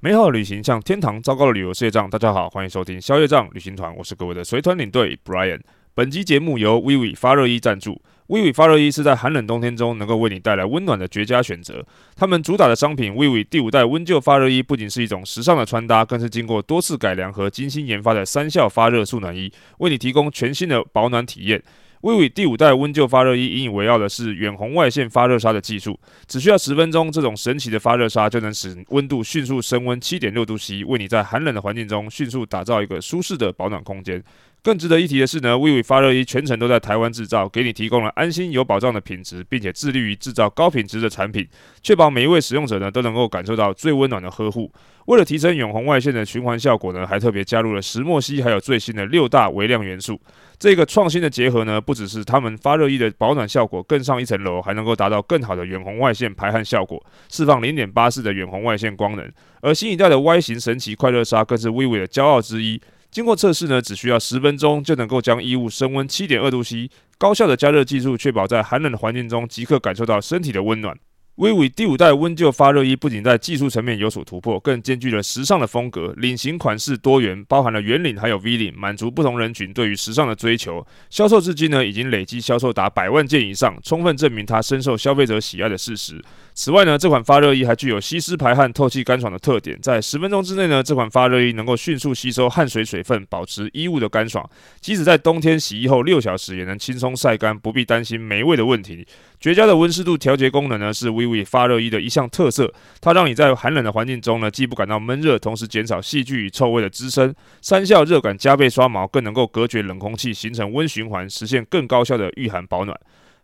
美好的旅行像天堂，糟糕的旅游是业障。大家好，欢迎收听消业障旅行团，我是各位的随团领队 Brian。本集节目由 Vivi 发热衣赞助。Vivi 发热衣是在寒冷冬天中能够为你带来温暖的绝佳选择。他们主打的商品 Vivi 第五代温旧发热衣，不仅是一种时尚的穿搭，更是经过多次改良和精心研发的三效发热速暖衣，为你提供全新的保暖体验。Vivo 第五代温灸发热衣引以为傲的是远红外线发热纱的技术，只需要十分钟，这种神奇的发热纱就能使温度迅速升温七点六度 C，为你在寒冷的环境中迅速打造一个舒适的保暖空间。更值得一提的是呢，WIWI 发热衣全程都在台湾制造，给你提供了安心有保障的品质，并且致力于制造高品质的产品，确保每一位使用者呢都能够感受到最温暖的呵护。为了提升远红外线的循环效果呢，还特别加入了石墨烯，还有最新的六大微量元素。这个创新的结合呢，不只是他们发热衣的保暖效果更上一层楼，还能够达到更好的远红外线排汗效果，释放零点八四的远红外线光能。而新一代的 Y 型神奇快乐纱更是 WIWI 的骄傲之一。经过测试呢，只需要十分钟就能够将衣物升温七点二度 C，高效的加热技术确保在寒冷的环境中即刻感受到身体的温暖。V 五第五代温旧发热衣不仅在技术层面有所突破，更兼具了时尚的风格，领型款式多元，包含了圆领还有 V 领，满足不同人群对于时尚的追求。销售至今呢，已经累计销售达百万件以上，充分证明它深受消费者喜爱的事实。此外呢，这款发热衣还具有吸湿排汗、透气干爽的特点，在十分钟之内呢，这款发热衣能够迅速吸收汗水水分，保持衣物的干爽。即使在冬天洗衣后六小时，也能轻松晒干，不必担心霉味的问题。绝佳的温湿度调节功能呢，是 WIWI 发热衣的一项特色。它让你在寒冷的环境中呢，既不感到闷热，同时减少细菌与臭味的滋生。三效热感加倍刷毛，更能够隔绝冷空气，形成温循环，实现更高效的御寒保暖。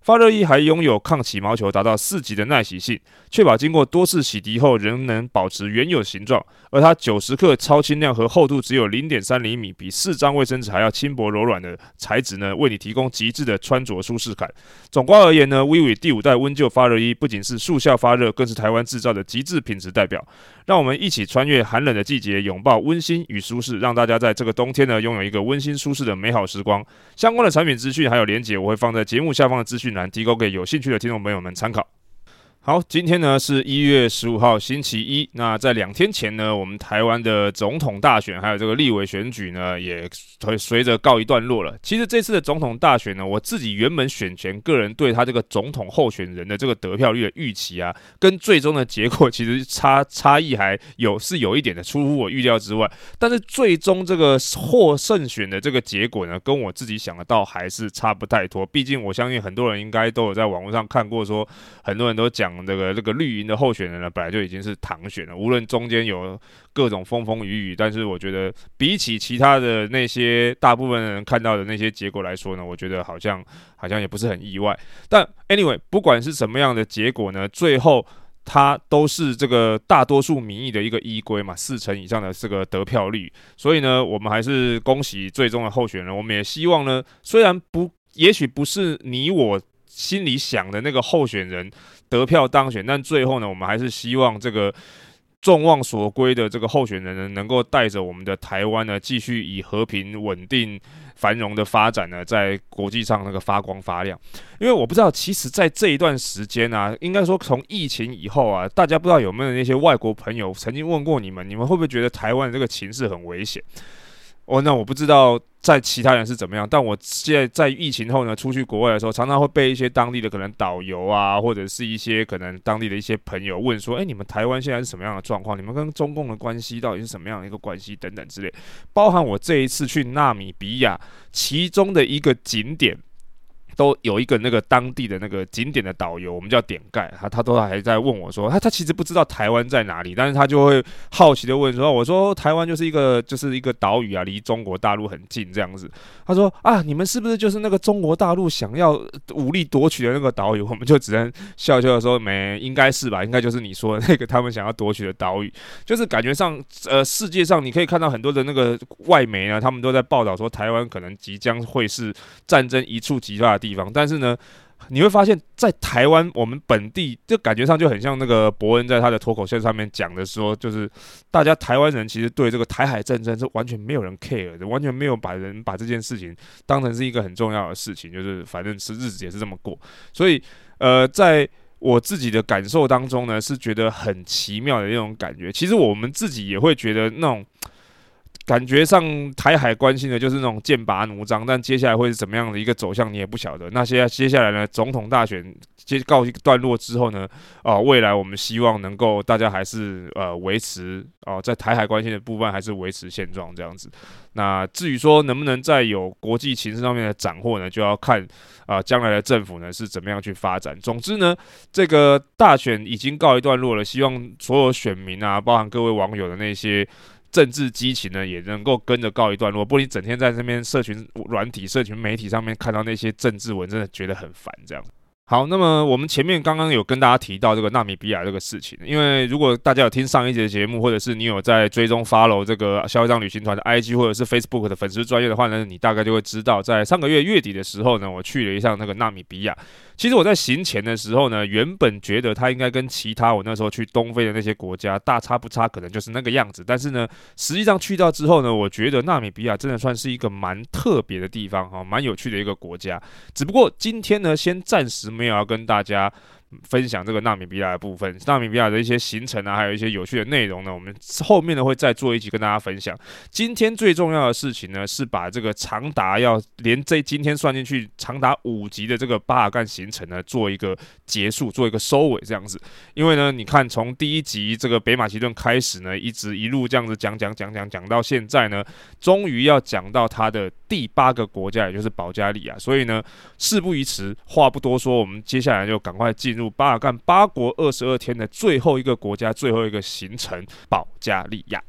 发热衣还拥有抗起毛球达到四级的耐洗性，确保经过多次洗涤后仍能保持原有形状。而它九十克超轻量和厚度只有零点三厘米，比四张卫生纸还要轻薄柔软的材质呢，为你提供极致的穿着舒适感。总括而言呢，Vivi 第五代温旧发热衣不仅是速效发热，更是台湾制造的极致品质代表。让我们一起穿越寒冷的季节，拥抱温馨与舒适，让大家在这个冬天呢，拥有一个温馨舒适的美好时光。相关的产品资讯还有连结，我会放在节目下方的资讯栏，提供给有兴趣的听众朋友们参考。好，今天呢是一月十五号星期一。那在两天前呢，我们台湾的总统大选还有这个立委选举呢，也会随着告一段落了。其实这次的总统大选呢，我自己原本选前个人对他这个总统候选人的这个得票率的预期啊，跟最终的结果其实差差异还有是有一点的出乎我预料之外。但是最终这个获胜选的这个结果呢，跟我自己想的倒还是差不太多。毕竟我相信很多人应该都有在网络上看过，说很多人都讲。这个这个绿营的候选人呢，本来就已经是唐选了。无论中间有各种风风雨雨，但是我觉得比起其他的那些大部分人看到的那些结果来说呢，我觉得好像好像也不是很意外。但 anyway，不管是什么样的结果呢，最后它都是这个大多数民意的一个依归嘛，四成以上的这个得票率。所以呢，我们还是恭喜最终的候选人。我们也希望呢，虽然不，也许不是你我心里想的那个候选人。得票当选，但最后呢，我们还是希望这个众望所归的这个候选人呢，能够带着我们的台湾呢，继续以和平、稳定、繁荣的发展呢，在国际上那个发光发亮。因为我不知道，其实，在这一段时间啊，应该说从疫情以后啊，大家不知道有没有那些外国朋友曾经问过你们，你们会不会觉得台湾这个情势很危险？哦，那我不知道。在其他人是怎么样？但我现在在疫情后呢，出去国外的时候，常常会被一些当地的可能导游啊，或者是一些可能当地的一些朋友问说：“诶，你们台湾现在是什么样的状况？你们跟中共的关系到底是什么样的一个关系？等等之类。”包含我这一次去纳米比亚，其中的一个景点。都有一个那个当地的那个景点的导游，我们叫点盖，他他都还在问我说，他他其实不知道台湾在哪里，但是他就会好奇的问说，我说台湾就是一个就是一个岛屿啊，离中国大陆很近这样子。他说啊，你们是不是就是那个中国大陆想要武力夺取的那个岛屿？我们就只能笑笑的说，没，应该是吧，应该就是你说的那个他们想要夺取的岛屿，就是感觉上呃世界上你可以看到很多的那个外媒呢，他们都在报道说台湾可能即将会是战争一触即发地方，但是呢，你会发现在台湾，我们本地就感觉上就很像那个伯恩在他的脱口秀上面讲的说，就是大家台湾人其实对这个台海战争是完全没有人 care 的，完全没有把人把这件事情当成是一个很重要的事情，就是反正是日子也是这么过。所以，呃，在我自己的感受当中呢，是觉得很奇妙的那种感觉。其实我们自己也会觉得那种。感觉上台海关系呢，就是那种剑拔弩张，但接下来会是怎么样的一个走向，你也不晓得。那现在接下来呢，总统大选接告一段落之后呢，啊、未来我们希望能够大家还是呃维持哦、在台海关系的部分还是维持现状这样子。那至于说能不能再有国际情势上面的斩获呢，就要看啊、将来的政府呢是怎么样去发展。总之呢，这个大选已经告一段落了，希望所有选民啊，包含各位网友的那些。政治激情呢，也能够跟着告一段落。不然你整天在这边社群软体、社群媒体上面看到那些政治文，真的觉得很烦。这样。好，那么我们前面刚刚有跟大家提到这个纳米比亚这个事情，因为如果大家有听上一节节目，或者是你有在追踪 follow 这个嚣张旅行团的 IG 或者是 Facebook 的粉丝专业的话呢，你大概就会知道，在上个月月底的时候呢，我去了一趟那个纳米比亚。其实我在行前的时候呢，原本觉得它应该跟其他我那时候去东非的那些国家大差不差，可能就是那个样子。但是呢，实际上去到之后呢，我觉得纳米比亚真的算是一个蛮特别的地方哈，蛮有趣的一个国家。只不过今天呢，先暂时没有要跟大家。分享这个纳米比亚的部分，纳米比亚的一些行程啊，还有一些有趣的内容呢，我们后面呢会再做一集跟大家分享。今天最重要的事情呢，是把这个长达要连这今天算进去长达五集的这个巴尔干行程呢，做一个结束，做一个收尾这样子。因为呢，你看从第一集这个北马其顿开始呢，一直一路这样子讲讲讲讲讲到现在呢，终于要讲到它的第八个国家，也就是保加利亚。所以呢，事不宜迟，话不多说，我们接下来就赶快进入。巴尔干八国二十二天的最后一个国家，最后一个行程——保加利亚。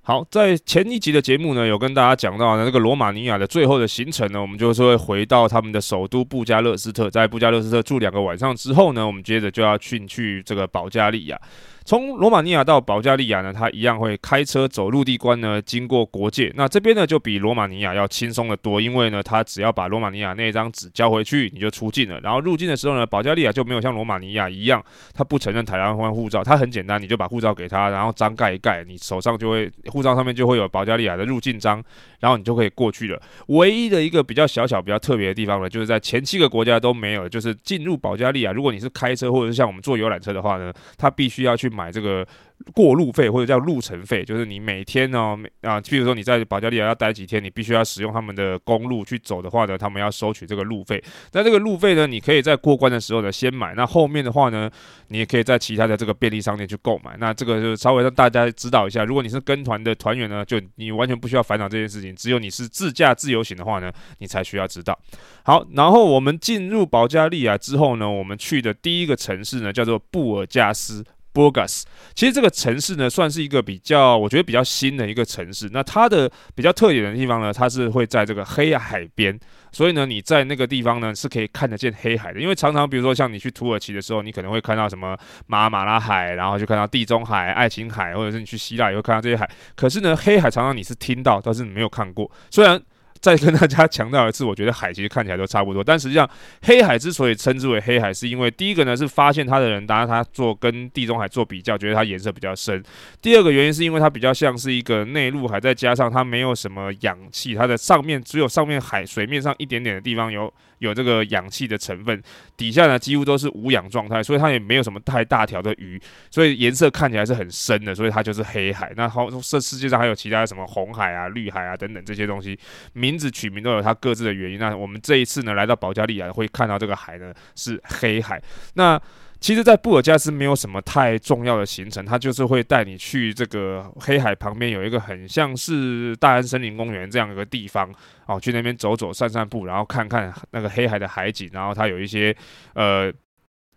好，在前一集的节目呢，有跟大家讲到呢，这个罗马尼亚的最后的行程呢，我们就是会回到他们的首都布加勒斯特，在布加勒斯特住两个晚上之后呢，我们接着就要去去这个保加利亚。从罗马尼亚到保加利亚呢，它一样会开车走陆地关呢，经过国界。那这边呢就比罗马尼亚要轻松得多，因为呢，它只要把罗马尼亚那张纸交回去，你就出境了。然后入境的时候呢，保加利亚就没有像罗马尼亚一样，它不承认台湾换护照，它很简单，你就把护照给他，然后章盖一盖，你手上就会护照上面就会有保加利亚的入境章，然后你就可以过去了。唯一的一个比较小小、比较特别的地方呢，就是在前七个国家都没有，就是进入保加利亚，如果你是开车或者是像我们坐游览车的话呢，它必须要去买这个。过路费或者叫路程费，就是你每天呢、哦，啊，譬如说你在保加利亚要待几天，你必须要使用他们的公路去走的话呢，他们要收取这个路费。那这个路费呢，你可以在过关的时候呢先买，那后面的话呢，你也可以在其他的这个便利商店去购买。那这个就稍微让大家知道一下，如果你是跟团的团员呢，就你完全不需要烦恼这件事情，只有你是自驾自由行的话呢，你才需要知道。好，然后我们进入保加利亚之后呢，我们去的第一个城市呢叫做布尔加斯。Burgas，其实这个城市呢，算是一个比较，我觉得比较新的一个城市。那它的比较特点的地方呢，它是会在这个黑海边，所以呢，你在那个地方呢是可以看得见黑海的。因为常常比如说像你去土耳其的时候，你可能会看到什么马马拉海，然后就看到地中海、爱琴海，或者是你去希腊也会看到这些海。可是呢，黑海常常你是听到，但是你没有看过。虽然再跟大家强调一次，我觉得海其实看起来都差不多，但实际上黑海之所以称之为黑海，是因为第一个呢是发现它的人，当然他做跟地中海做比较，觉得它颜色比较深；第二个原因是因为它比较像是一个内陆海，再加上它没有什么氧气，它的上面只有上面海水面上一点点的地方有。有这个氧气的成分，底下呢几乎都是无氧状态，所以它也没有什么太大条的鱼，所以颜色看起来是很深的，所以它就是黑海。那后，这世界上还有其他什么红海啊、绿海啊等等这些东西，名字取名都有它各自的原因。那我们这一次呢来到保加利亚，会看到这个海呢是黑海。那其实，在布尔加斯没有什么太重要的行程，他就是会带你去这个黑海旁边有一个很像是大安森林公园这样一个地方哦，去那边走走、散散步，然后看看那个黑海的海景，然后它有一些呃。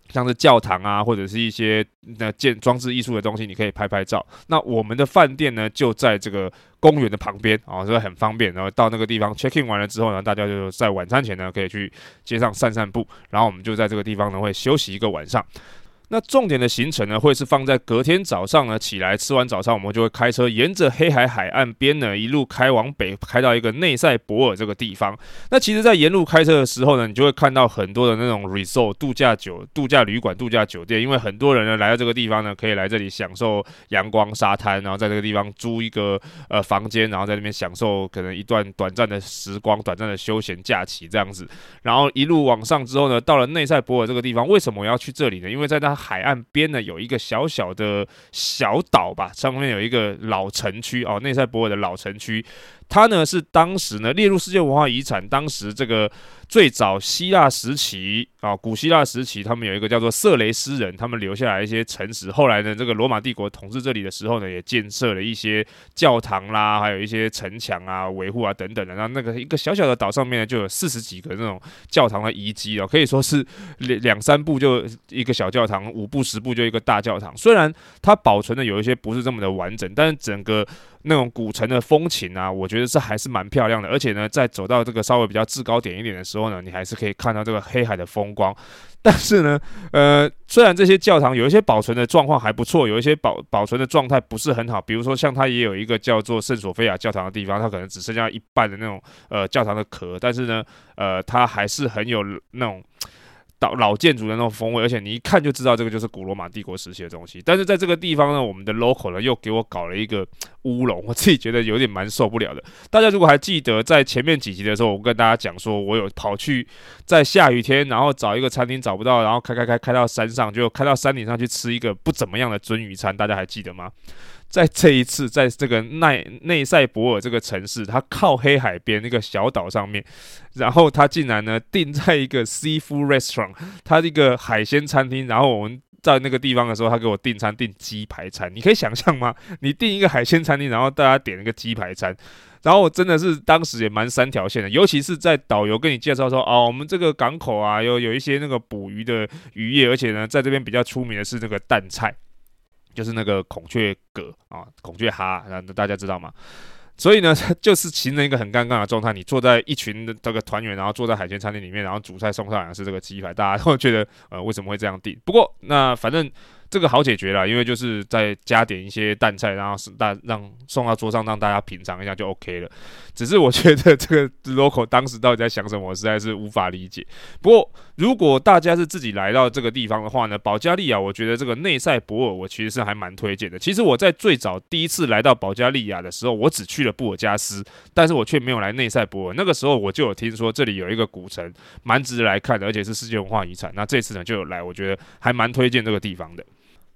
像是教堂啊，或者是一些那建装置艺术的东西，你可以拍拍照。那我们的饭店呢，就在这个公园的旁边啊，所以很方便。然后到那个地方 check in 完了之后呢，大家就在晚餐前呢，可以去街上散散步。然后我们就在这个地方呢，会休息一个晚上。那重点的行程呢，会是放在隔天早上呢，起来吃完早餐，我们就会开车沿着黑海海岸边呢，一路开往北，开到一个内塞博尔这个地方。那其实，在沿路开车的时候呢，你就会看到很多的那种 resort 度假酒、度假旅馆、度假酒店，因为很多人呢来到这个地方呢，可以来这里享受阳光、沙滩，然后在这个地方租一个呃房间，然后在那边享受可能一段短暂的时光、短暂的休闲假期这样子。然后一路往上之后呢，到了内塞博尔这个地方，为什么我要去这里呢？因为在那海岸边呢，有一个小小的小岛吧，上面有一个老城区哦，内塞博尔的老城区。它呢是当时呢列入世界文化遗产，当时这个最早希腊时期啊，古希腊时期，他们有一个叫做色雷斯人，他们留下来一些城池。后来呢，这个罗马帝国统治这里的时候呢，也建设了一些教堂啦，还有一些城墙啊、维护啊等等的。那那个一个小小的岛上面呢，就有四十几个那种教堂的遗迹哦，可以说是两两三步就一个小教堂，五步十步就一个大教堂。虽然它保存的有一些不是这么的完整，但是整个。那种古城的风情啊，我觉得这还是蛮漂亮的。而且呢，在走到这个稍微比较制高点一点的时候呢，你还是可以看到这个黑海的风光。但是呢，呃，虽然这些教堂有一些保存的状况还不错，有一些保保存的状态不是很好。比如说，像它也有一个叫做圣索菲亚教堂的地方，它可能只剩下一半的那种呃教堂的壳，但是呢，呃，它还是很有那种。老老建筑的那种风味，而且你一看就知道这个就是古罗马帝国时期的东西。但是在这个地方呢，我们的 local 呢又给我搞了一个乌龙，我自己觉得有点蛮受不了的。大家如果还记得在前面几集的时候，我跟大家讲说，我有跑去在下雨天，然后找一个餐厅找不到，然后开开开开到山上，就开到山顶上去吃一个不怎么样的鱒鱼餐，大家还记得吗？在这一次，在这个奈内塞博尔这个城市，它靠黑海边那个小岛上面，然后他竟然呢订在一个 seafood restaurant，它一个海鲜餐厅，然后我们在那个地方的时候，他给我订餐订鸡排餐，你可以想象吗？你订一个海鲜餐厅，然后大家点一个鸡排餐，然后我真的是当时也蛮三条线的，尤其是在导游跟你介绍说，哦，我们这个港口啊有有一些那个捕鱼的渔业，而且呢在这边比较出名的是那个淡菜。就是那个孔雀蛤啊，孔雀蛤，那大家知道吗？所以呢，就是形成一个很尴尬的状态。你坐在一群的这个团员，然后坐在海鲜餐厅里面，然后主菜送上来是这个鸡排，大家都觉得呃为什么会这样定？不过那反正。这个好解决了，因为就是再加点一些淡菜，然后是大让送到桌上，让大家品尝一下就 OK 了。只是我觉得这个 local 当时到底在想什么，我实在是无法理解。不过如果大家是自己来到这个地方的话呢，保加利亚，我觉得这个内塞博尔我其实是还蛮推荐的。其实我在最早第一次来到保加利亚的时候，我只去了布尔加斯，但是我却没有来内塞博尔。那个时候我就有听说这里有一个古城，蛮值得来看的，而且是世界文化遗产。那这次呢就有来，我觉得还蛮推荐这个地方的。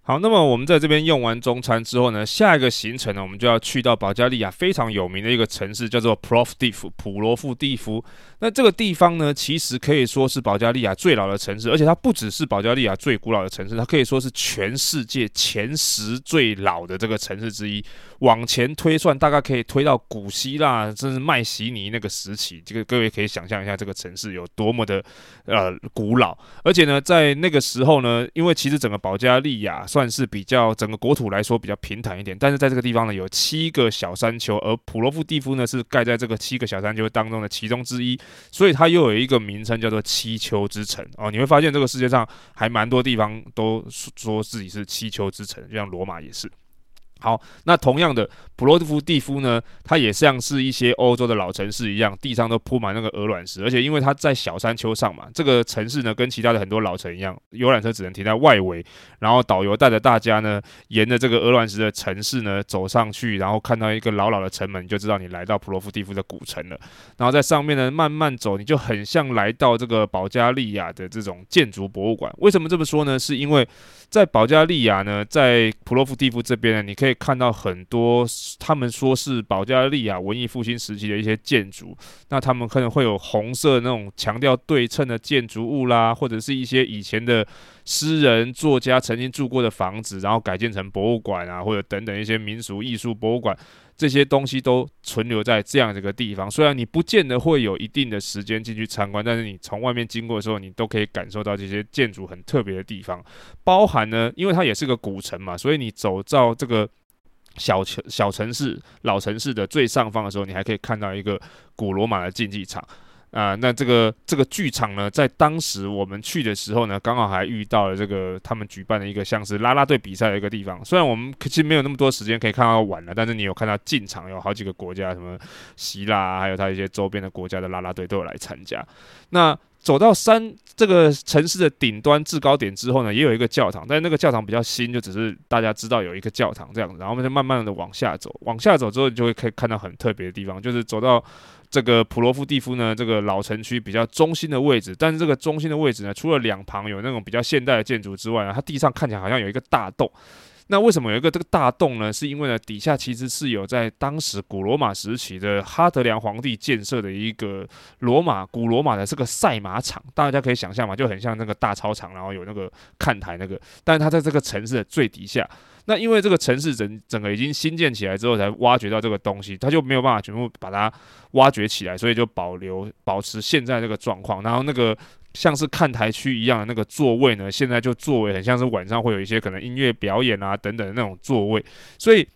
好，那么我们在这边用完中餐之后呢，下一个行程呢，我们就要去到保加利亚非常有名的一个城市，叫做 Plovdiv 普罗夫蒂夫。那这个地方呢，其实可以说是保加利亚最老的城市，而且它不只是保加利亚最古老的城市，它可以说是全世界前十最老的这个城市之一。往前推算，大概可以推到古希腊，甚至麦西尼那个时期。这个各位可以想象一下，这个城市有多么的呃古老。而且呢，在那个时候呢，因为其实整个保加利亚算是比较整个国土来说比较平坦一点，但是在这个地方呢，有七个小山丘，而普罗夫蒂夫呢是盖在这个七个小山丘当中的其中之一，所以它又有一个名称叫做七丘之城哦。你会发现这个世界上还蛮多地方都说自己是七丘之城，就像罗马也是。好，那同样的普罗夫蒂夫呢，它也像是一些欧洲的老城市一样，地上都铺满那个鹅卵石，而且因为它在小山丘上嘛，这个城市呢跟其他的很多老城一样，游览车只能停在外围，然后导游带着大家呢，沿着这个鹅卵石的城市呢走上去，然后看到一个老老的城门，就知道你来到普罗夫蒂夫的古城了。然后在上面呢慢慢走，你就很像来到这个保加利亚的这种建筑博物馆。为什么这么说呢？是因为在保加利亚呢，在普罗夫蒂夫这边呢，你可以。看到很多，他们说是保加利亚文艺复兴时期的一些建筑，那他们可能会有红色那种强调对称的建筑物啦，或者是一些以前的诗人作家曾经住过的房子，然后改建成博物馆啊，或者等等一些民俗艺术博物馆，这些东西都存留在这样一个地方。虽然你不见得会有一定的时间进去参观，但是你从外面经过的时候，你都可以感受到这些建筑很特别的地方。包含呢，因为它也是个古城嘛，所以你走到这个。小城小城市、老城市的最上方的时候，你还可以看到一个古罗马的竞技场。啊，那这个这个剧场呢，在当时我们去的时候呢，刚好还遇到了这个他们举办的一个像是啦啦队比赛的一个地方。虽然我们其实没有那么多时间可以看到晚了，但是你有看到进场有好几个国家，什么希腊，还有他一些周边的国家的啦啦队都有来参加。那走到山这个城市的顶端制高点之后呢，也有一个教堂，但是那个教堂比较新，就只是大家知道有一个教堂这样子。然后我们就慢慢的往下走，往下走之后，你就会可以看到很特别的地方，就是走到。这个普罗夫蒂夫呢，这个老城区比较中心的位置，但是这个中心的位置呢，除了两旁有那种比较现代的建筑之外呢，它地上看起来好像有一个大洞。那为什么有一个这个大洞呢？是因为呢，底下其实是有在当时古罗马时期的哈德良皇帝建设的一个罗马古罗马的这个赛马场，大家可以想象嘛，就很像那个大操场，然后有那个看台那个，但是它在这个城市的最底下。那因为这个城市整整个已经新建起来之后，才挖掘到这个东西，它就没有办法全部把它挖掘起来，所以就保留保持现在这个状况。然后那个像是看台区一样的那个座位呢，现在就作为很像是晚上会有一些可能音乐表演啊等等的那种座位，所以。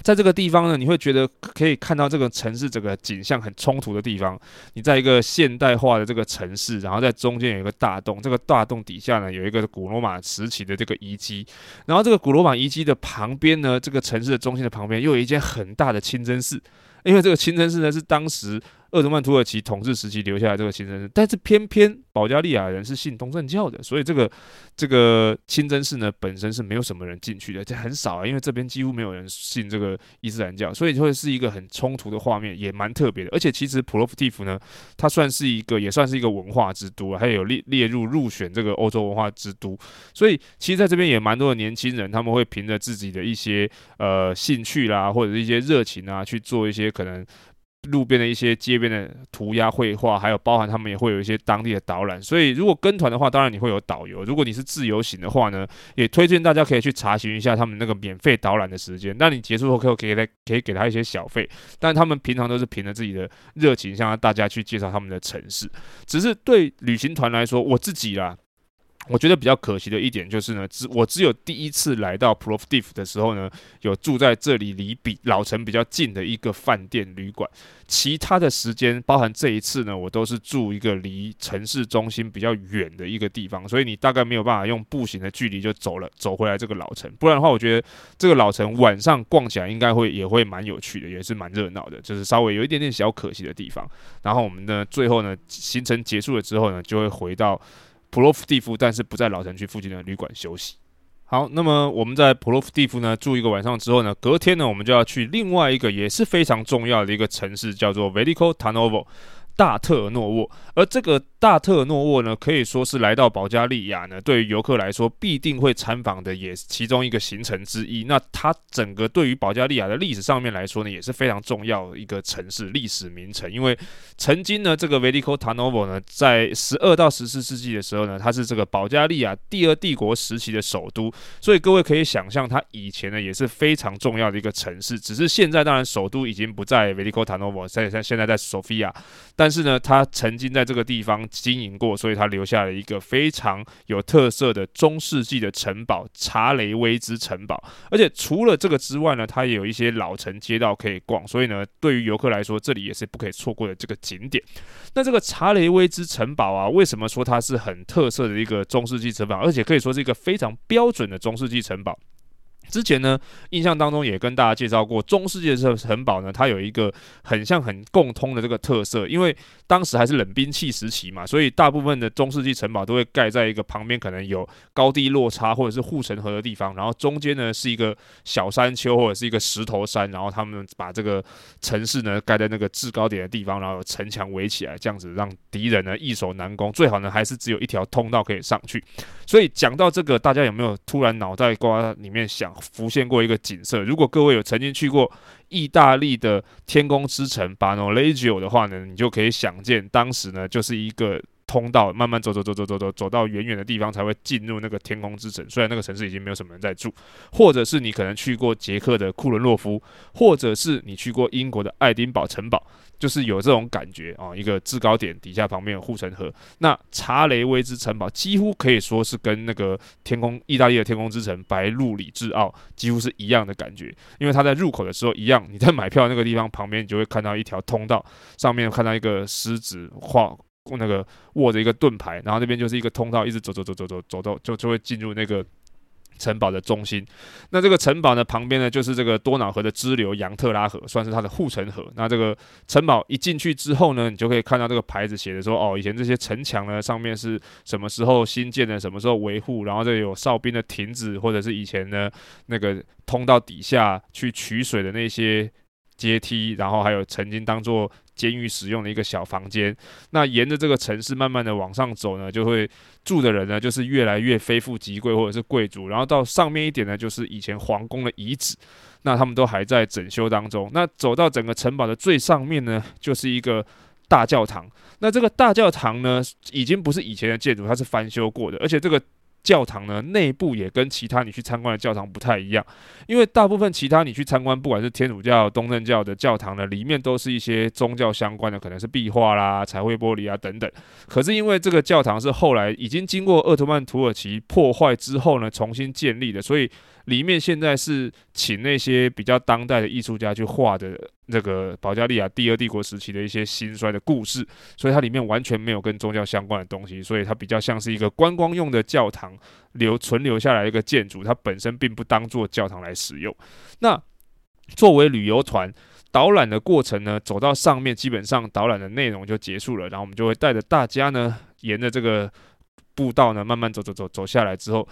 在这个地方呢，你会觉得可以看到这个城市整个景象很冲突的地方。你在一个现代化的这个城市，然后在中间有一个大洞，这个大洞底下呢有一个古罗马时期的这个遗迹，然后这个古罗马遗迹的旁边呢，这个城市的中心的旁边又有一间很大的清真寺，因为这个清真寺呢是当时。鄂图曼土耳其统治时期留下来这个清真寺，但是偏偏保加利亚人是信东正教的，所以这个这个清真寺呢本身是没有什么人进去的，这很少啊，因为这边几乎没有人信这个伊斯兰教，所以就会是一个很冲突的画面，也蛮特别的。而且其实普罗夫蒂夫呢，它算是一个也算是一个文化之都啊，还有列列入入选这个欧洲文化之都，所以其实在这边也蛮多的年轻人，他们会凭着自己的一些呃兴趣啦，或者是一些热情啊，去做一些可能。路边的一些街边的涂鸦绘画，还有包含他们也会有一些当地的导览。所以如果跟团的话，当然你会有导游。如果你是自由行的话呢，也推荐大家可以去查询一下他们那个免费导览的时间。那你结束后可以给他可以给他一些小费，但他们平常都是凭着自己的热情向大家去介绍他们的城市。只是对旅行团来说，我自己啦。我觉得比较可惜的一点就是呢，只我只有第一次来到普罗夫蒂夫的时候呢，有住在这里离比老城比较近的一个饭店旅馆，其他的时间，包含这一次呢，我都是住一个离城市中心比较远的一个地方，所以你大概没有办法用步行的距离就走了走回来这个老城，不然的话，我觉得这个老城晚上逛起来应该会也会蛮有趣的，也是蛮热闹的，就是稍微有一点点小可惜的地方。然后我们呢，最后呢，行程结束了之后呢，就会回到。普罗夫蒂夫，但是不在老城区附近的旅馆休息。好，那么我们在普罗夫蒂夫呢住一个晚上之后呢，隔天呢我们就要去另外一个也是非常重要的一个城市，叫做 Veliko Tarnovo。大特尔诺沃，而这个大特尔诺沃呢，可以说是来到保加利亚呢，对于游客来说必定会参访的，也是其中一个行程之一。那它整个对于保加利亚的历史上面来说呢，也是非常重要的一个城市，历史名城。因为曾经呢，这个 Veliko Tarnovo 呢，在十二到十四世纪的时候呢，它是这个保加利亚第二帝国时期的首都，所以各位可以想象，它以前呢也是非常重要的一个城市。只是现在当然首都已经不在 Veliko Tarnovo，在在现在在索菲亚。但是呢，他曾经在这个地方经营过，所以他留下了一个非常有特色的中世纪的城堡——查雷威兹城堡。而且除了这个之外呢，它也有一些老城街道可以逛，所以呢，对于游客来说，这里也是不可以错过的这个景点。那这个查雷威兹城堡啊，为什么说它是很特色的一个中世纪城堡，而且可以说是一个非常标准的中世纪城堡？之前呢，印象当中也跟大家介绍过，中世纪的城堡呢，它有一个很像很共通的这个特色，因为当时还是冷兵器时期嘛，所以大部分的中世纪城堡都会盖在一个旁边可能有高低落差或者是护城河的地方，然后中间呢是一个小山丘或者是一个石头山，然后他们把这个城市呢盖在那个制高点的地方，然后有城墙围起来，这样子让敌人呢易守难攻，最好呢还是只有一条通道可以上去。所以讲到这个，大家有没有突然脑袋瓜里面想？浮现过一个景色，如果各位有曾经去过意大利的天空之城巴诺雷吉欧的话呢，你就可以想见，当时呢就是一个。通道，慢慢走走走走走走走到远远的地方才会进入那个天空之城。虽然那个城市已经没有什么人在住，或者是你可能去过捷克的库伦洛夫，或者是你去过英国的爱丁堡城堡。就是有这种感觉啊，一个制高点底下旁边有护城河。那查雷威兹城堡几乎可以说是跟那个天空，意大利的天空之城白鹿里治奥几乎是一样的感觉，因为它在入口的时候一样，你在买票那个地方旁边，你就会看到一条通道，上面看到一个狮子画那个握着一个盾牌，然后那边就是一个通道，一直走走走走走走到就就会进入那个。城堡的中心，那这个城堡呢，旁边呢，就是这个多瑙河的支流杨特拉河，算是它的护城河。那这个城堡一进去之后呢，你就可以看到这个牌子写的说，哦，以前这些城墙呢，上面是什么时候新建的，什么时候维护，然后这里有哨兵的亭子，或者是以前呢那个通道底下去取水的那些阶梯，然后还有曾经当做。监狱使用的一个小房间，那沿着这个城市慢慢的往上走呢，就会住的人呢，就是越来越非富即贵或者是贵族，然后到上面一点呢，就是以前皇宫的遗址，那他们都还在整修当中。那走到整个城堡的最上面呢，就是一个大教堂。那这个大教堂呢，已经不是以前的建筑，它是翻修过的，而且这个。教堂呢，内部也跟其他你去参观的教堂不太一样，因为大部分其他你去参观，不管是天主教、东正教的教堂呢，里面都是一些宗教相关的，可能是壁画啦、彩绘玻璃啊等等。可是因为这个教堂是后来已经经过奥特曼土耳其破坏之后呢，重新建立的，所以。里面现在是请那些比较当代的艺术家去画的这个保加利亚第二帝国时期的一些兴衰的故事，所以它里面完全没有跟宗教相关的东西，所以它比较像是一个观光用的教堂留存留下来一个建筑，它本身并不当做教堂来使用。那作为旅游团导览的过程呢，走到上面基本上导览的内容就结束了，然后我们就会带着大家呢，沿着这个步道呢慢慢走走走走下来之后。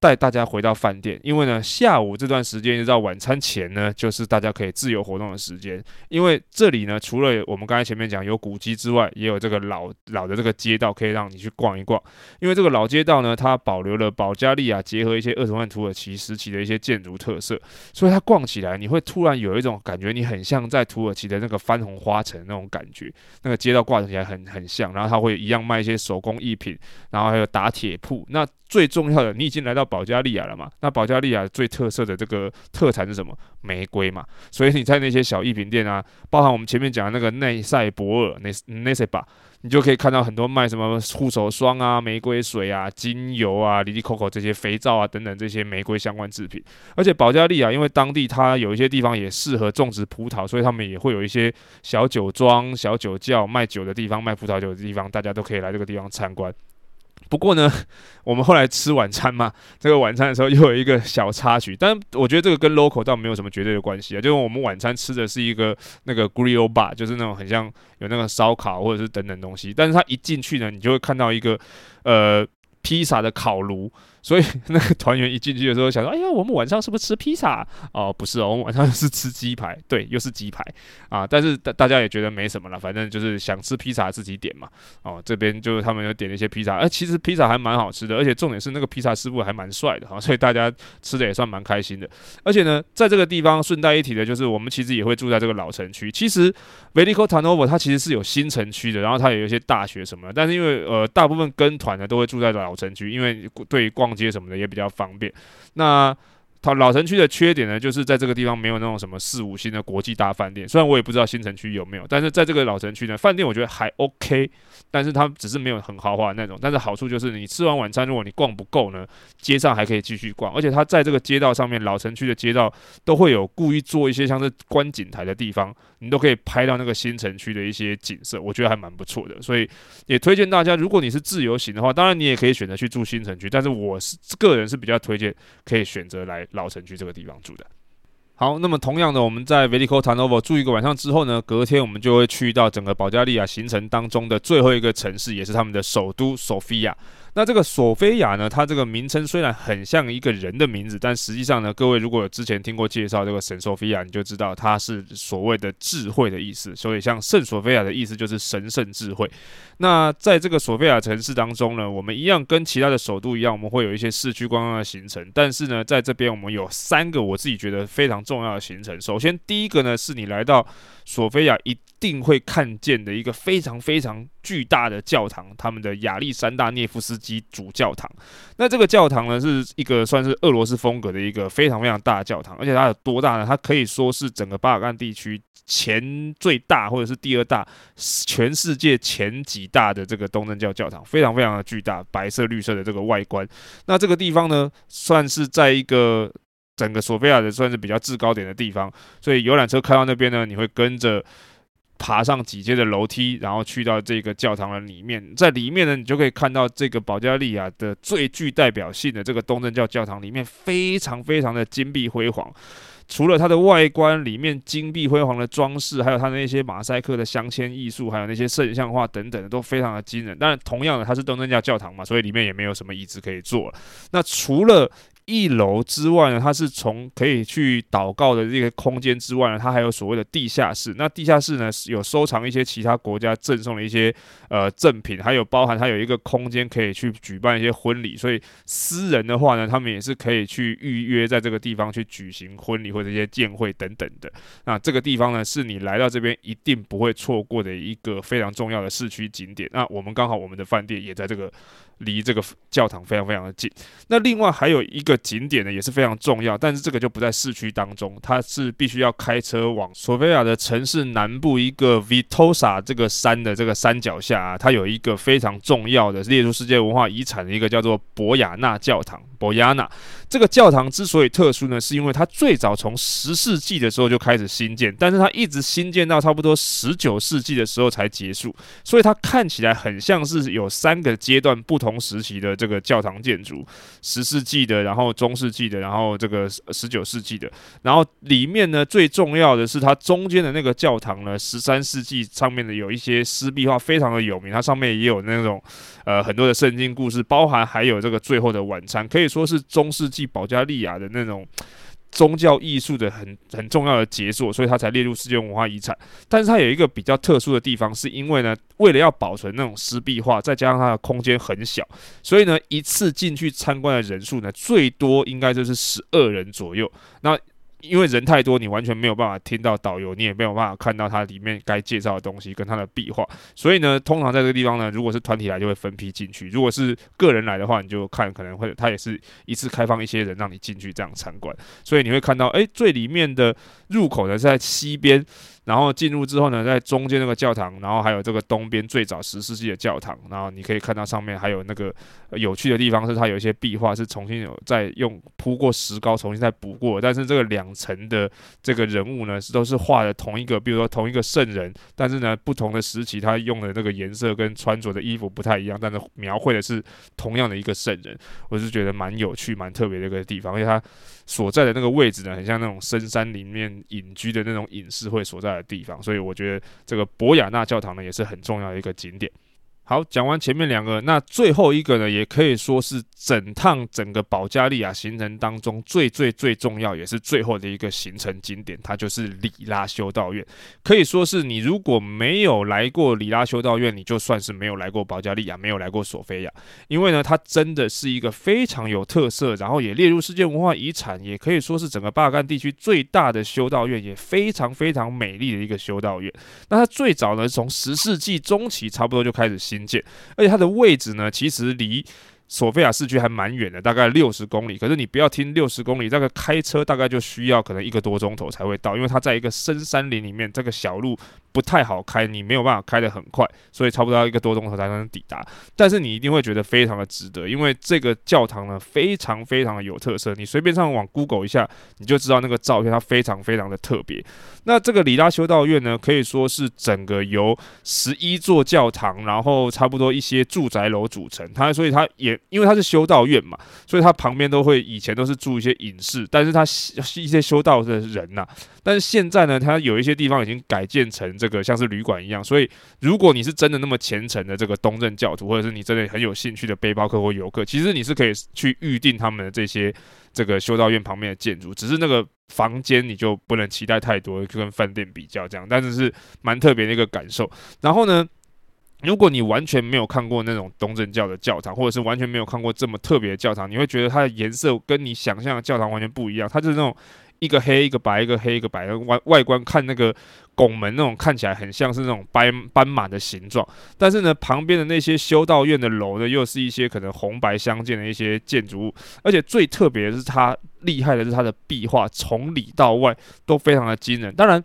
带大家回到饭店，因为呢，下午这段时间一直到晚餐前呢，就是大家可以自由活动的时间。因为这里呢，除了我们刚才前面讲有古迹之外，也有这个老老的这个街道可以让你去逛一逛。因为这个老街道呢，它保留了保加利亚结合一些鄂图曼土耳其时期的一些建筑特色，所以它逛起来你会突然有一种感觉，你很像在土耳其的那个番红花城那种感觉。那个街道挂起来很很像，然后它会一样卖一些手工艺品，然后还有打铁铺。那最重要的，你已经来到保加利亚了嘛？那保加利亚最特色的这个特产是什么？玫瑰嘛。所以你在那些小艺品店啊，包含我们前面讲的那个内塞博尔内内塞巴，你就可以看到很多卖什么护手霜啊、玫瑰水啊、精油啊、哩哩扣扣这些肥皂啊等等这些玫瑰相关制品。而且保加利亚因为当地它有一些地方也适合种植葡萄，所以他们也会有一些小酒庄、小酒窖卖酒的地方、卖葡萄酒的地方，大家都可以来这个地方参观。不过呢，我们后来吃晚餐嘛，这个晚餐的时候又有一个小插曲，但我觉得这个跟 local 倒没有什么绝对的关系啊，就是我们晚餐吃的是一个那个 grill bar，就是那种很像有那个烧烤或者是等等东西，但是它一进去呢，你就会看到一个呃披萨的烤炉。所以那个团员一进去的时候，想说：“哎呀，我们晚上是不是吃披萨？”哦，不是哦，我们晚上是吃鸡排。对，又是鸡排啊！但是大大家也觉得没什么了，反正就是想吃披萨自己点嘛。哦，这边就是他们又点了一些披萨，哎，其实披萨还蛮好吃的，而且重点是那个披萨师傅还蛮帅的哈，所以大家吃的也算蛮开心的。而且呢，在这个地方顺带一提的就是，我们其实也会住在这个老城区。其实 Veliko Tarnovo 它其实是有新城区的，然后它也有一些大学什么的，但是因为呃大部分跟团的都会住在老城区，因为对于逛接什么的也比较方便。那它老城区的缺点呢，就是在这个地方没有那种什么四五星的国际大饭店。虽然我也不知道新城区有没有，但是在这个老城区呢，饭店我觉得还 OK，但是它只是没有很豪华的那种。但是好处就是你吃完晚餐，如果你逛不够呢，街上还可以继续逛。而且它在这个街道上面，老城区的街道都会有故意做一些像是观景台的地方，你都可以拍到那个新城区的一些景色，我觉得还蛮不错的。所以也推荐大家，如果你是自由行的话，当然你也可以选择去住新城区，但是我是个人是比较推荐可以选择来。老城区这个地方住的。好，那么同样的，我们在 Veliko Tarnovo 住一个晚上之后呢，隔天我们就会去到整个保加利亚行程当中的最后一个城市，也是他们的首都索菲亚。那这个索菲亚呢，它这个名称虽然很像一个人的名字，但实际上呢，各位如果有之前听过介绍这个圣索菲亚，你就知道它是所谓的智慧的意思。所以像圣索菲亚的意思就是神圣智慧。那在这个索菲亚城市当中呢，我们一样跟其他的首都一样，我们会有一些市区观光的行程。但是呢，在这边我们有三个我自己觉得非常重要的行程。首先，第一个呢，是你来到索菲亚一定会看见的一个非常非常巨大的教堂，他们的亚历山大涅夫斯基主教堂。那这个教堂呢，是一个算是俄罗斯风格的一个非常非常大的教堂，而且它有多大呢？它可以说是整个巴尔干地区前最大，或者是第二大，全世界前几大的这个东正教教堂，非常非常的巨大，白色绿色的这个外观。那这个地方呢，算是在一个。整个索菲亚的算是比较制高点的地方，所以游览车开到那边呢，你会跟着爬上几阶的楼梯，然后去到这个教堂的里面。在里面呢，你就可以看到这个保加利亚的最具代表性的这个东正教教堂，里面非常非常的金碧辉煌。除了它的外观里面金碧辉煌的装饰，还有它的那些马赛克的镶嵌艺术，还有那些圣像画等等的，都非常的惊人。当然，同样的，它是东正教教堂嘛，所以里面也没有什么椅子可以坐。那除了一楼之外呢，它是从可以去祷告的这个空间之外呢，它还有所谓的地下室。那地下室呢，是有收藏一些其他国家赠送的一些呃赠品，还有包含它有一个空间可以去举办一些婚礼。所以私人的话呢，他们也是可以去预约在这个地方去举行婚礼或者一些宴会等等的。那这个地方呢，是你来到这边一定不会错过的一个非常重要的市区景点。那我们刚好我们的饭店也在这个。离这个教堂非常非常的近。那另外还有一个景点呢，也是非常重要，但是这个就不在市区当中，它是必须要开车往索菲亚的城市南部一个 Vitosa 这个山的这个山脚下啊，它有一个非常重要的列入世界文化遗产的一个叫做博雅纳教堂。博亚纳这个教堂之所以特殊呢，是因为它最早从十世纪的时候就开始兴建，但是它一直兴建到差不多十九世纪的时候才结束，所以它看起来很像是有三个阶段不同。同时期的这个教堂建筑，十世纪的，然后中世纪的，然后这个十九世纪的，然后里面呢，最重要的是它中间的那个教堂呢，十三世纪上面的有一些湿壁画非常的有名，它上面也有那种呃很多的圣经故事，包含还有这个最后的晚餐，可以说是中世纪保加利亚的那种。宗教艺术的很很重要的杰作，所以它才列入世界文化遗产。但是它有一个比较特殊的地方，是因为呢，为了要保存那种湿壁画，再加上它的空间很小，所以呢，一次进去参观的人数呢，最多应该就是十二人左右。那因为人太多，你完全没有办法听到导游，你也没有办法看到它里面该介绍的东西跟它的壁画。所以呢，通常在这个地方呢，如果是团体来，就会分批进去；如果是个人来的话，你就看可能会，它也是一次开放一些人让你进去这样参观。所以你会看到，哎，最里面的入口呢是在西边。然后进入之后呢，在中间那个教堂，然后还有这个东边最早十世纪的教堂，然后你可以看到上面还有那个有趣的地方是它有一些壁画是重新有再用铺过石膏重新再补过，但是这个两层的这个人物呢都是画的同一个，比如说同一个圣人，但是呢不同的时期他用的那个颜色跟穿着的衣服不太一样，但是描绘的是同样的一个圣人，我是觉得蛮有趣蛮特别的一个地方，因为它所在的那个位置呢，很像那种深山里面隐居的那种隐士会所在的地方，所以我觉得这个博雅纳教堂呢，也是很重要的一个景点。好，讲完前面两个，那最后一个呢，也可以说是整趟整个保加利亚行程当中最最最重要，也是最后的一个行程景点，它就是里拉修道院。可以说是你如果没有来过里拉修道院，你就算是没有来过保加利亚，没有来过索菲亚，因为呢，它真的是一个非常有特色，然后也列入世界文化遗产，也可以说是整个巴尔干地区最大的修道院，也非常非常美丽的一个修道院。那它最早呢，从十世纪中期差不多就开始兴。而且它的位置呢，其实离索菲亚市区还蛮远的，大概六十公里。可是你不要听六十公里，这个开车大概就需要可能一个多钟头才会到，因为它在一个深山林里面，这个小路。不太好开，你没有办法开得很快，所以差不多要一个多钟头才能抵达。但是你一定会觉得非常的值得，因为这个教堂呢非常非常的有特色。你随便上网 Google 一下，你就知道那个照片它非常非常的特别。那这个里拉修道院呢，可以说是整个由十一座教堂，然后差不多一些住宅楼组成。它所以它也因为它是修道院嘛，所以它旁边都会以前都是住一些隐士，但是它一些修道的人呐、但是现在呢，它有一些地方已经改建成。这个像是旅馆一样，所以如果你是真的那么虔诚的这个东正教徒，或者是你真的很有兴趣的背包客或游客，其实你是可以去预定他们的这些这个修道院旁边的建筑，只是那个房间你就不能期待太多，就跟饭店比较这样，但是是蛮特别的一个感受。然后呢，如果你完全没有看过那种东正教的教堂，或者是完全没有看过这么特别的教堂，你会觉得它的颜色跟你想象的教堂完全不一样，它就是那种。一个黑一个白，一个黑一个白，外外观看那个拱门那种看起来很像是那种斑斑马的形状，但是呢，旁边的那些修道院的楼呢，又是一些可能红白相间的一些建筑物，而且最特别的是它厉害的是它的壁画，从里到外都非常的惊人，当然。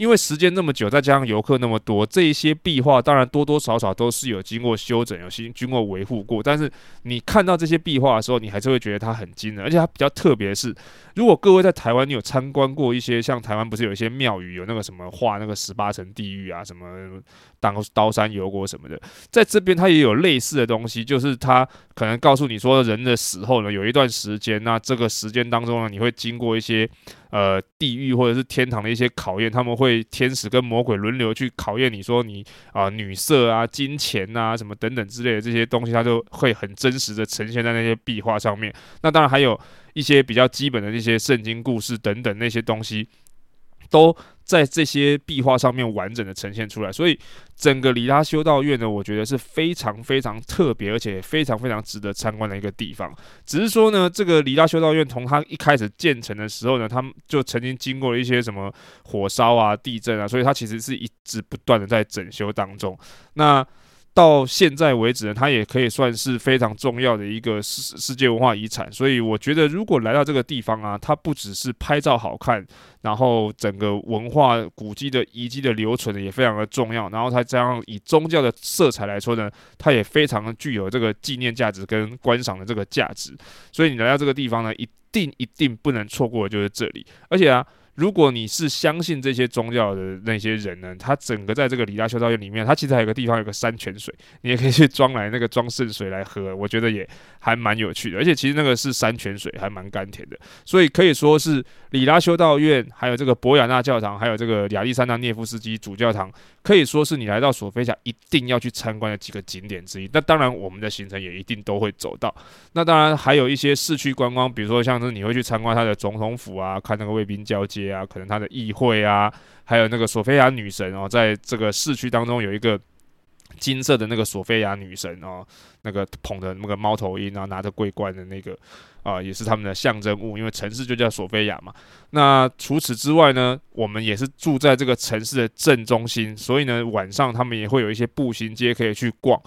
因为时间那么久，再加上游客那么多，这一些壁画当然多多少少都是有经过修整、有经经过维护过。但是你看到这些壁画的时候，你还是会觉得它很惊人。而且它比较特别是，如果各位在台湾，你有参观过一些像台湾不是有一些庙宇，有那个什么画那个十八层地狱啊，什么当刀山油锅什么的，在这边它也有类似的东西，就是它可能告诉你说，人的死后呢，有一段时间，那这个时间当中呢，你会经过一些。呃，地狱或者是天堂的一些考验，他们会天使跟魔鬼轮流去考验你，说你啊、女色啊、金钱啊什么等等之类的这些东西，它就会很真实的呈现在那些壁画上面。那当然还有一些比较基本的那些圣经故事等等那些东西。都在这些壁画上面完整的呈现出来，所以整个里拉修道院呢，我觉得是非常非常特别，而且非常非常值得参观的一个地方。只是说呢，这个里拉修道院从它一开始建成的时候呢，他们就曾经经过了一些什么火烧啊、地震啊，所以它其实是一直不断的在整修当中。那到现在为止呢，它也可以算是非常重要的一个世世界文化遗产。所以我觉得，如果来到这个地方啊，它不只是拍照好看，然后整个文化古迹的遗迹的留存呢也非常的重要。然后它这样以宗教的色彩来说呢，它也非常具有这个纪念价值跟观赏的这个价值。所以你来到这个地方呢，一定一定不能错过的就是这里。而且啊。如果你是相信这些宗教的那些人呢，他整个在这个里拉修道院里面，他其实还有个地方有个山泉水，你也可以去装来那个装圣水来喝，我觉得也还蛮有趣的。而且其实那个是山泉水，还蛮甘甜的，所以可以说是里拉修道院，还有这个博雅纳教堂，还有这个亚历山大涅夫斯基主教堂，可以说是你来到索菲亚一定要去参观的几个景点之一。那当然，我们的行程也一定都会走到。那当然还有一些市区观光，比如说像是你会去参观他的总统府啊，看那个卫兵交接。啊，可能他的议会啊，还有那个索菲亚女神哦，在这个市区当中有一个金色的那个索菲亚女神哦，那个捧着那个猫头鹰然后，拿着桂冠的那个啊，也是他们的象征物，因为城市就叫索菲亚嘛。那除此之外呢，我们也是住在这个城市的正中心，所以呢，晚上他们也会有一些步行街可以去逛。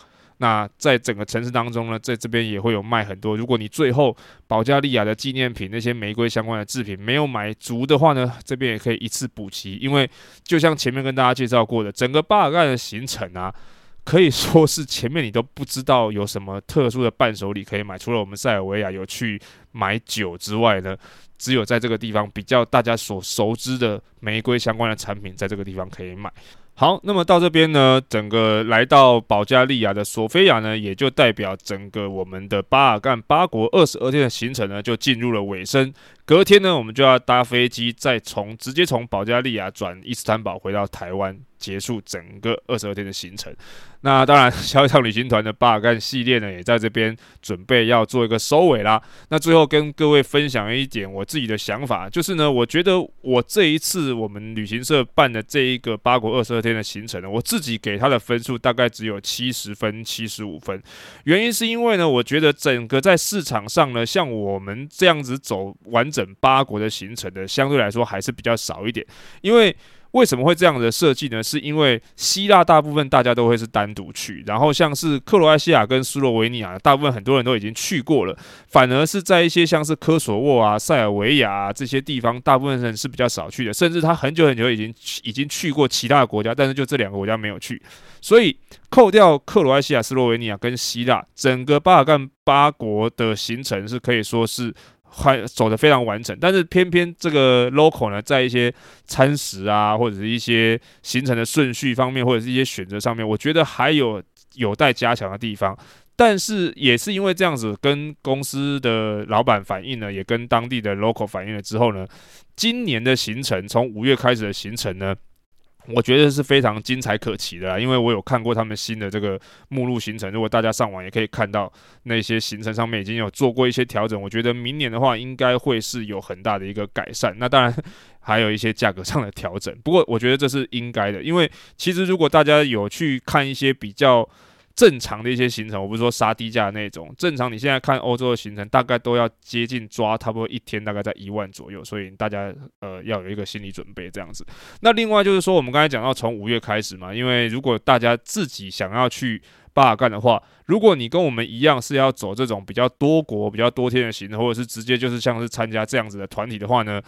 那在整个城市当中呢，在这边也会有卖很多。如果你最后保加利亚的纪念品那些玫瑰相关的制品没有买足的话呢，这边也可以一次补齐。因为就像前面跟大家介绍过的，整个巴尔干的行程啊，可以说是前面你都不知道有什么特殊的伴手礼可以买。除了我们塞尔维亚有去买酒之外呢，只有在这个地方比较大家所熟知的玫瑰相关的产品，在这个地方可以买。好，那么到这边呢，整个来到保加利亚的索菲亚呢，也就代表整个我们的巴尔干八国二十二天的行程呢，就进入了尾声。隔天呢，我们就要搭飞机，再从直接从保加利亚转伊斯坦堡回到台湾。结束整个二十二天的行程，那当然，小小旅行团的巴尔干系列呢，也在这边准备要做一个收尾啦。那最后跟各位分享一点我自己的想法，就是呢，我觉得我这一次我们旅行社办的这一个八国二十二天的行程呢，我自己给他的分数大概只有七十分、七十五分。原因是因为呢，我觉得整个在市场上呢，像我们这样子走完整八国的行程的，相对来说还是比较少一点，因为。为什么会这样的设计呢？是因为希腊大部分大家都会是单独去，然后像是克罗埃西亚跟斯洛维尼亚，大部分很多人都已经去过了，反而是在一些像是科索沃啊、塞尔维亚这些地方，大部分人是比较少去的，甚至他很久很久已经已经去过其他的国家，但是就这两个国家没有去，所以扣掉克罗埃西亚、斯洛维尼亚跟希腊，整个巴尔干八国的行程是可以说是。还走得非常完整，但是偏偏这个 local 呢，在一些餐食啊，或者是一些行程的顺序方面，或者是一些选择上面，我觉得还有有待加强的地方。但是也是因为这样子，跟公司的老板反映了，也跟当地的 local 反映了之后呢，今年的行程从五月开始的行程呢。我觉得是非常精彩可期的啦，因为我有看过他们新的这个目录行程，如果大家上网也可以看到那些行程上面已经有做过一些调整。我觉得明年的话应该会是有很大的一个改善。那当然还有一些价格上的调整，不过我觉得这是应该的，因为其实如果大家有去看一些比较正常的一些行程，我不是说杀低价的那种，正常你现在看欧洲的行程，大概都要接近抓差不多一天大概在一万左右，所以大家呃要有一个心理准备这样子。那另外就是说，我们刚才讲到从五月开始嘛，因为如果大家自己想要去巴尔干的话，如果你跟我们一样是要走这种比较多国、比较多天的行程，或者是直接就是像是参加这样子的团体的话呢，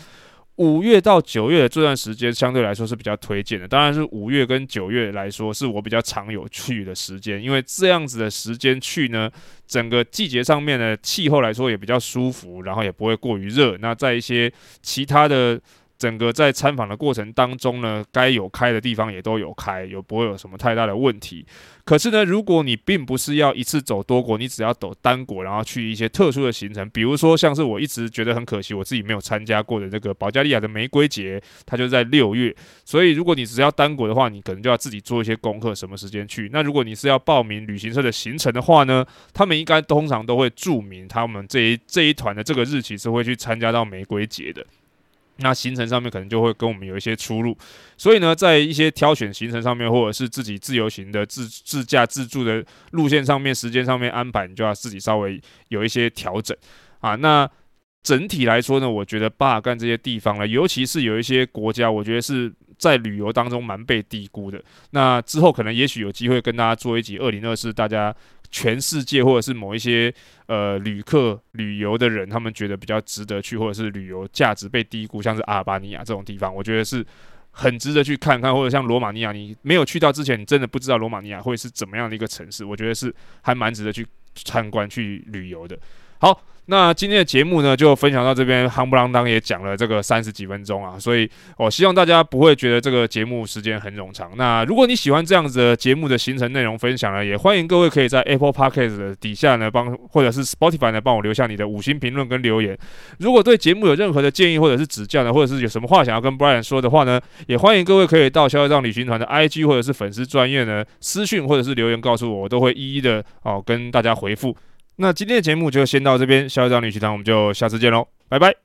五月到九月的这段时间相对来说是比较推荐的，当然是五月跟九月来说是我比较常有去的时间，因为这样子的时间去呢，整个季节上面的气候来说也比较舒服，然后也不会过于热。那在一些其他的。整个在参访的过程当中呢，该有开的地方也都有开，有不会有什么太大的问题。可是呢，如果你并不是要一次走多国，你只要走单国，然后去一些特殊的行程，比如说像是我一直觉得很可惜，我自己没有参加过的这个保加利亚的玫瑰节，它就在六月。所以如果你只要单国的话，你可能就要自己做一些功课，什么时间去。那如果你是要报名旅行社的行程的话呢，他们应该通常都会注明他们这一这一团的这个日期是会去参加到玫瑰节的。那行程上面可能就会跟我们有一些出入，所以呢，在一些挑选行程上面，或者是自己自由行的自自驾自助的路线上面，时间上面安排，你就要自己稍微有一些调整啊。那整体来说呢，我觉得巴尔干这些地方呢，尤其是有一些国家，我觉得是在旅游当中蛮被低估的。那之后可能也许有机会跟大家做一集二零二四，大家。全世界或者是某一些呃旅客旅游的人，他们觉得比较值得去，或者是旅游价值被低估，像是阿尔巴尼亚这种地方，我觉得是很值得去看看。或者像罗马尼亚，你没有去到之前，你真的不知道罗马尼亚会是怎么样的一个城市，我觉得是还蛮值得去参观去旅游的。好。那今天的节目呢，就分享到这边，夯不啷当也讲了这个三十几分钟啊，所以我希望大家不会觉得这个节目时间很冗长。那如果你喜欢这样子的节目的行程内容分享呢，也欢迎各位可以在 Apple Podcast 的底下呢帮，或者是 Spotify 呢帮我留下你的五星评论跟留言。如果对节目有任何的建议或者是指教呢，或者是有什么话想要跟 Brian 说的话呢，也欢迎各位可以到消业障旅行团的 IG 或者是粉丝专业呢私讯或者是留言告诉我，我都会一一的哦跟大家回复。那今天的节目就先到这边，下一张旅行单，我们就下次见喽，拜拜。